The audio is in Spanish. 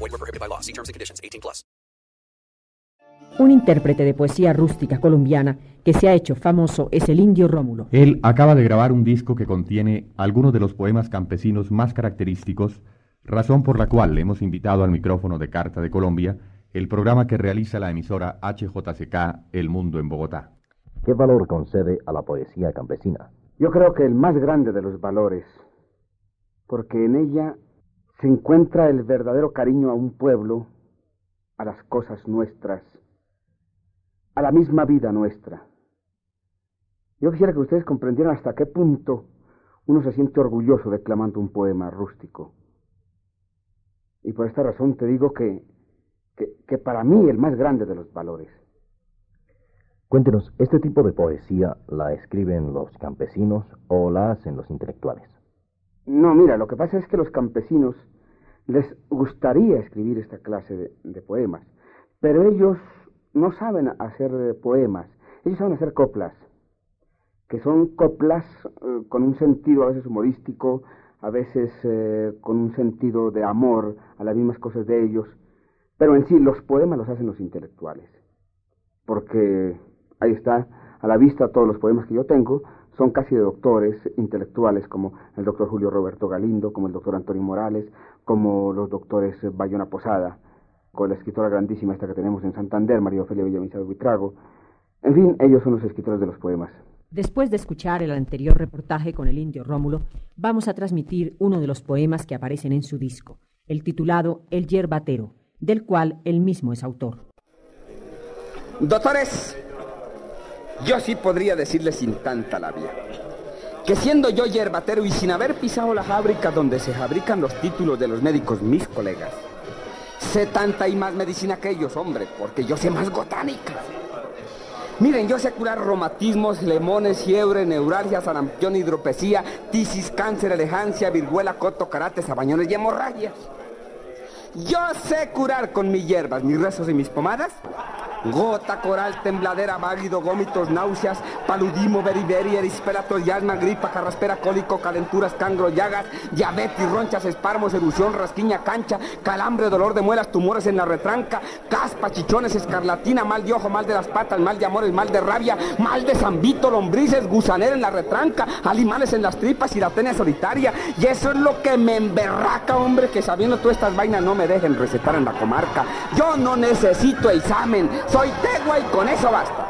Void were prohibited by law. See terms and conditions. 18 plus. Un intérprete de poesía rústica colombiana que se ha hecho famoso es el indio Rómulo. Él acaba de grabar un disco que contiene algunos de los poemas campesinos más característicos, razón por la cual le hemos invitado al micrófono de Carta de Colombia, el programa que realiza la emisora HJCK El Mundo en Bogotá. ¿Qué valor concede a la poesía campesina? Yo creo que el más grande de los valores, porque en ella se encuentra el verdadero cariño a un pueblo, a las cosas nuestras, a la misma vida nuestra. Yo quisiera que ustedes comprendieran hasta qué punto uno se siente orgulloso declamando un poema rústico. Y por esta razón te digo que, que, que para mí el más grande de los valores. Cuéntenos, ¿este tipo de poesía la escriben los campesinos o la hacen los intelectuales? No, mira, lo que pasa es que los campesinos les gustaría escribir esta clase de, poemas, pero ellos no saben hacer poemas, ellos saben hacer coplas, que son coplas eh, con un sentido a veces humorístico, a veces eh, con un sentido de amor a las mismas cosas de ellos, pero en sí los poemas los hacen los intelectuales, porque ahí está a la vista todos los poemas que yo tengo, son casi de doctores intelectuales como el doctor Julio Roberto Galindo, como el doctor Antonio Morales, como los doctores Bayona Posada, con la escritora grandísima esta que tenemos en Santander, María Ofelia Villamizar Buitrago. En fin, ellos son los escritores de los poemas. Después de escuchar el anterior reportaje con el indio Rómulo, vamos a transmitir uno de los poemas que aparecen en su disco, el titulado El Yerbatero, del cual él mismo es autor. Doctores, yo sí podría decirles sin tanta labia que siendo yo yerbatero y sin haber pisado la fábrica donde se fabrican los títulos de los médicos, mis colegas, sé tanta y más medicina que ellos, hombre, porque yo sé más botánica. Miren, yo sé curar romatismos, lemones, fiebre, neuralgia, sarampión, hidropesía, tisis, cáncer, elegancia, viruela, coto, karate, sabañones y hemorragias. Yo sé curar con mis hierbas, mis rezos y mis pomadas. Gota, coral, tembladera, válido, gómitos, náuseas, paludismo, beriberi, erispelatos, asma, gripa, carraspera, cólico, calenturas, cangro, llagas, diabetes, ronchas, espármos, erupción, rasquiña, cancha, calambre, dolor de muelas, tumores en la retranca, caspa, chichones, escarlatina, mal de ojo, mal de las patas, mal de amores, mal de rabia, mal de zambito, lombrices, gusanera en la retranca, animales en las tripas y la tenia solitaria. Y eso es lo que me emberraca, hombre, que sabiendo todas estas vainas no me dejen recetar en la comarca. Yo no necesito examen, soy tegua y con eso basta.